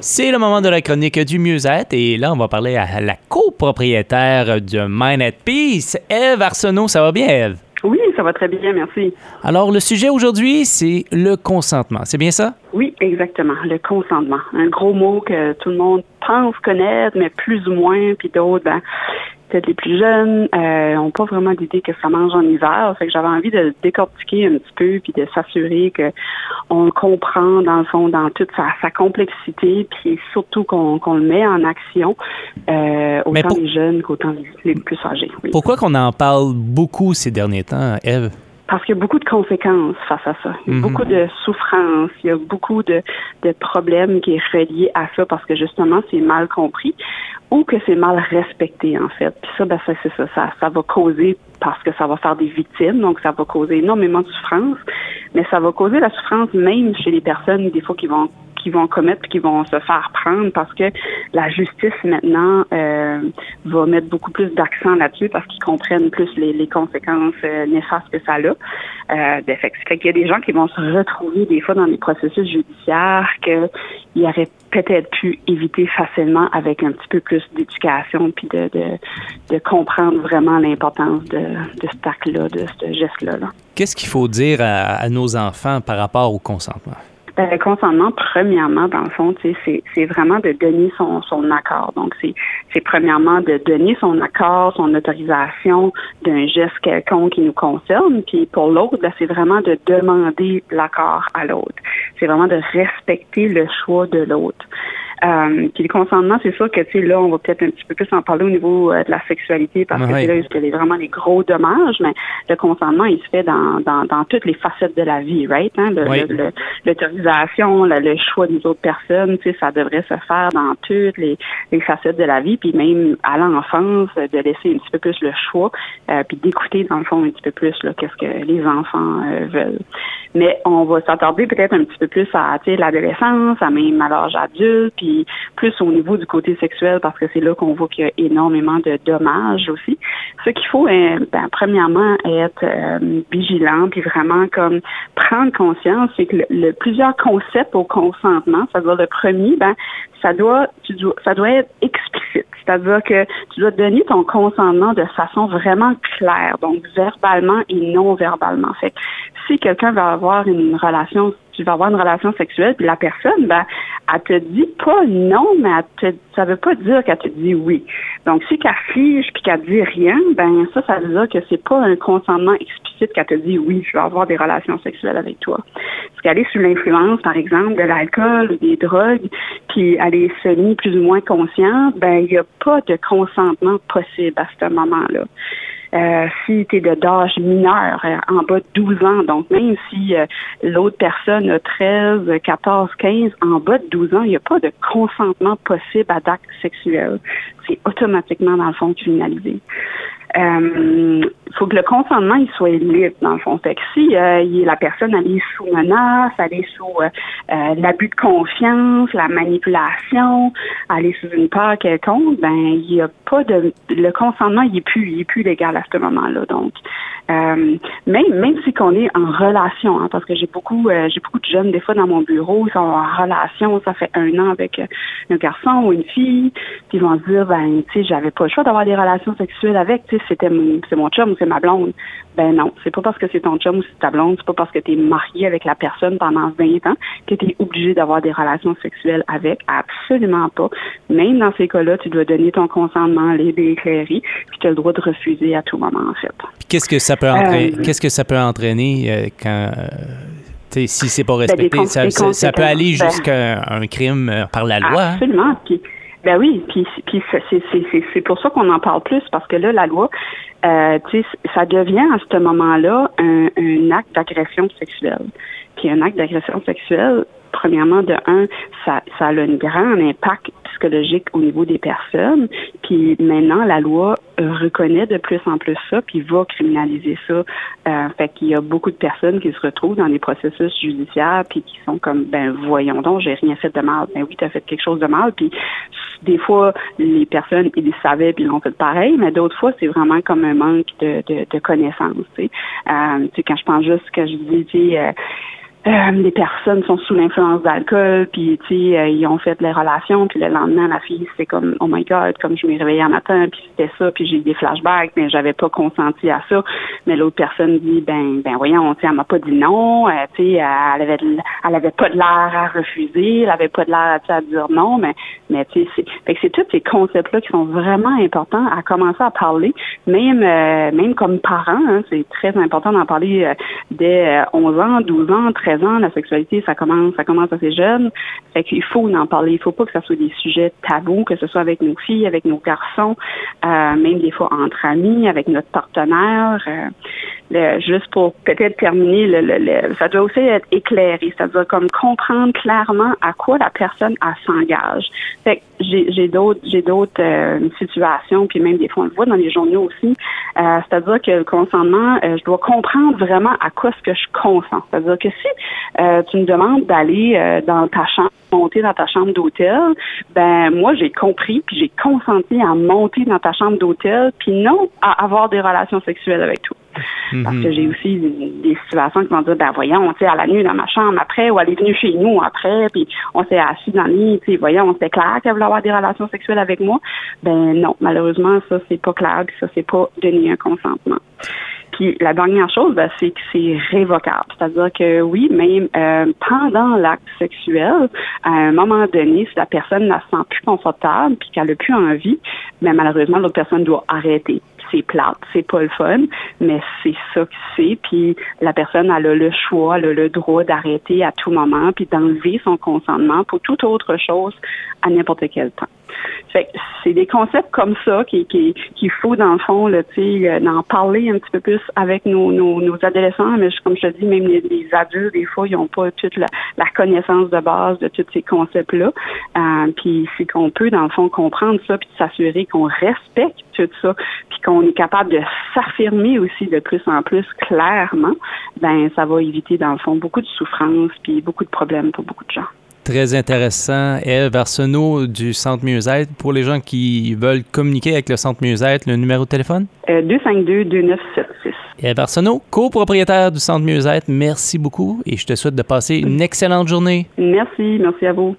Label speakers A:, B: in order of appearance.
A: C'est le moment de la chronique du mieux-être et là, on va parler à la copropriétaire de Mind at Peace, Eve Arsenault. Ça va bien, Eve?
B: Oui, ça va très bien, merci.
A: Alors, le sujet aujourd'hui, c'est le consentement. C'est bien ça?
B: Oui, exactement. Le consentement. Un gros mot que tout le monde pense connaître, mais plus ou moins, puis d'autres, ben, peut-être les plus jeunes n'ont euh, pas vraiment d'idée que ça mange en hiver. Fait que j'avais envie de décortiquer un petit peu puis de s'assurer que on comprend dans le fond dans toute sa, complexité puis surtout qu'on le met en action euh, autant les jeunes qu'autant les, plus âgés.
A: Pourquoi qu'on en parle beaucoup ces derniers temps, Eve?
B: Parce qu'il y a beaucoup de conséquences face à ça. Il y a mhm. beaucoup de souffrances, il y a beaucoup de, de problèmes qui est reliés à ça parce que justement c'est mal compris ou que c'est mal respecté en fait. Puis ça, ben ça c'est ça, ça, ça va causer parce que ça va faire des victimes, donc ça va causer énormément de souffrance, mais ça va causer la souffrance même chez les personnes des fois qui vont vont commettre qui vont se faire prendre parce que la justice maintenant euh, va mettre beaucoup plus d'accent là-dessus parce qu'ils comprennent plus les, conséquences euh, néfastes que ça a. Euh, fait, qu'il y a des gens qui vont se retrouver des fois dans des processus judiciaires qu'ils auraient peut-être pu éviter facilement avec un petit peu plus d'éducation puis de, de, comprendre vraiment l'importance de, cet acte-là, de ce geste-là. -là,
A: Qu'est-ce qu'il faut dire à nos enfants par rapport au consentement?
B: Ben, le consentement, premièrement, dans le fond, c'est vraiment de donner son, son accord. Donc, c'est premièrement de donner son accord, son autorisation d'un geste quelconque qui nous concerne. Puis pour l'autre, ben, c'est vraiment de demander l'accord à l'autre. C'est vraiment de respecter le choix de l'autre. Euh, puis le consentement, c'est sûr que tu sais là, on va peut-être un petit peu plus en parler au niveau euh, de la sexualité parce que c'est là il y a vraiment des gros dommages, mais le consentement, il se fait dans, dans, dans toutes les facettes de la vie, right? Hein? L'autorisation, le, le, choix des autres personnes, tu sais, ça devrait se faire dans toutes les, les facettes de la vie, puis même à l'enfance, de laisser un petit peu plus le choix, euh, puis d'écouter dans le fond un petit peu plus là qu'est-ce que les enfants euh, veulent. Mais on va s'attarder peut-être un petit peu plus à l'adolescence, à même à l'âge adulte, puis plus au niveau du côté sexuel parce que c'est là qu'on voit qu'il y a énormément de dommages aussi. Ce qu'il faut, euh, ben, premièrement, être euh, vigilant puis vraiment comme prendre conscience, c'est que le, plusieurs concepts au consentement, c'est-à-dire le premier, ben ça doit, ça doit être explicite. C'est-à-dire que tu dois donner ton consentement de façon vraiment claire, donc verbalement et non verbalement. Si quelqu'un va avoir une relation tu vas avoir une relation sexuelle, puis la personne, ben, elle te dit pas non, mais elle te, ça veut pas dire qu'elle te dit oui. Donc, si qu'elle fige puis qu'elle dit rien, ben ça, ça veut dire que c'est pas un consentement explicite qu'elle te dit oui, je vais avoir des relations sexuelles avec toi. Est sous l'influence, par exemple, de l'alcool ou des drogues, puis est semi plus ou moins consciente, ben il n'y a pas de consentement possible à ce moment-là. Euh, si tu es d'âge mineur, euh, en bas de 12 ans, donc même si euh, l'autre personne a 13, 14, 15, en bas de 12 ans, il n'y a pas de consentement possible à d'acte sexuel. C'est automatiquement, dans le fond, criminalisé euh, faut que le consentement il soit libre dans le fond. Si euh, la personne elle est sous menace, elle sous euh, l'abus de confiance, la manipulation, elle sous une peur quelconque, ben il y a pas de le consentement il est plus il est plus légal à ce moment-là. Donc même même si qu'on est en relation, hein, parce que j'ai beaucoup j'ai beaucoup de jeunes des fois dans mon bureau ils sont en relation, ça fait un an avec un garçon ou une fille, puis ils vont se dire ben tu sais j'avais pas le choix d'avoir des relations sexuelles avec, tu sais c'était c'est mon chum ou c'est ma blonde. Ben non, c'est pas parce que c'est ton chum ou c'est ta blonde, c'est pas parce que tu es marié avec la personne pendant 20 ans que tu es obligé d'avoir des relations sexuelles avec. Absolument pas. Même dans ces cas-là, tu dois donner ton consentement libre et éclairé, puis tu as le droit de refuser à tout moment, en fait.
A: Qu'est-ce que ça peut entraîner, euh, qu'est-ce que ça peut entraîner euh, quand euh, si c'est pas ben, respecté, ça, peut aller ben, jusqu'à un crime par la loi.
B: Hein? Absolument. Ben oui, puis, puis c'est pour ça qu'on en parle plus, parce que là, la loi, euh, ça devient à ce moment-là un, un acte d'agression sexuelle. Puis un acte d'agression sexuelle, premièrement, de un, ça, ça a un grand impact psychologique au niveau des personnes. Puis maintenant, la loi reconnaît de plus en plus ça, puis va criminaliser ça. Euh, fait qu'il y a beaucoup de personnes qui se retrouvent dans des processus judiciaires, puis qui sont comme, ben voyons donc, j'ai rien fait de mal. Ben oui, tu as fait quelque chose de mal. Puis des fois, les personnes, ils le savaient, puis ils l'ont fait pareil, mais d'autres fois, c'est vraiment comme un manque de, de, de connaissances. Tu sais. Euh, quand je pense juste que je dis, euh, euh, les personnes sont sous l'influence d'alcool, puis tu sais, euh, ils ont fait les relations, puis le lendemain, la fille, c'est comme oh my god, comme je me réveillais un matin, puis c'était ça, puis j'ai eu des flashbacks, mais j'avais pas consenti à ça. Mais l'autre personne dit ben ben voyons, tu elle m'a pas dit non, euh, tu sais, elle avait elle avait pas de l'air à refuser, elle avait pas de l'air à, dire non, mais mais tu sais, c'est c'est tous ces concepts là qui sont vraiment importants à commencer à parler, même même comme parents, hein, c'est très important d'en parler dès 11 ans, 12 ans, 13 la sexualité, ça commence, ça commence assez jeune. Fait qu'il faut en parler. Il faut pas que ça soit des sujets tabous, que ce soit avec nos filles, avec nos garçons, euh, même des fois entre amis, avec notre partenaire. Euh, juste pour peut-être terminer, le, ça doit aussi être éclairé, c'est-à-dire comme comprendre clairement à quoi la personne s'engage. Fait j'ai d'autres j'ai d'autres euh, situations, puis même des fois on le voit dans les journaux aussi. c'est-à-dire que le consentement, je dois comprendre vraiment à quoi ce que je consens. C'est-à-dire que si euh, tu me demandes d'aller euh, dans ta chambre, monter dans ta chambre d'hôtel, ben moi j'ai compris puis j'ai consenti à monter dans ta chambre d'hôtel puis non à avoir des relations sexuelles avec toi. Parce que j'ai aussi des, situations qui vont dire, ben voyons, tu sais, à la nuit dans ma chambre après, ou elle est venue chez nous après, puis on s'est assis dans le lit, tu sais, voyons, c'est clair qu'elle voulait avoir des relations sexuelles avec moi? Ben non, malheureusement, ça, c'est pas clair, puis ça, c'est pas donner un consentement. Puis la dernière chose, ben, c'est que c'est révocable. C'est-à-dire que oui, même euh, pendant l'acte sexuel, à un moment donné, si la personne ne se sent plus confortable puis qu'elle n'a plus envie, mais ben, malheureusement, l'autre personne doit arrêter c'est plate, c'est pas le fun, mais c'est ça que c'est. Puis la personne elle a le choix, a le droit d'arrêter à tout moment, puis d'enlever son consentement pour toute autre chose à n'importe quel temps. C'est des concepts comme ça qu'il qui, faut, dans le fond, là, euh, d'en parler un petit peu plus avec nos, adolescents, mais comme je te dis, même les, adultes, des fois, ils n'ont pas toute la, la, connaissance de base de tous ces concepts-là. Euh, puis c'est qu'on peut, dans le fond, comprendre ça, puis s'assurer qu'on respecte tout ça, puis qu'on est capable de s'affirmer aussi de plus en plus clairement, ben ça va éviter, dans le fond, beaucoup de souffrance, puis beaucoup de problèmes pour beaucoup de gens
A: très intéressant. Eve Arsenault du Centre Mieux-être. Pour les gens qui veulent communiquer avec le Centre Mieux-être, le numéro de téléphone?
B: 252-2976.
A: Eve Arsenault, copropriétaire du Centre Mieux-être, merci beaucoup et je te souhaite de passer une excellente journée.
B: Merci, merci à vous.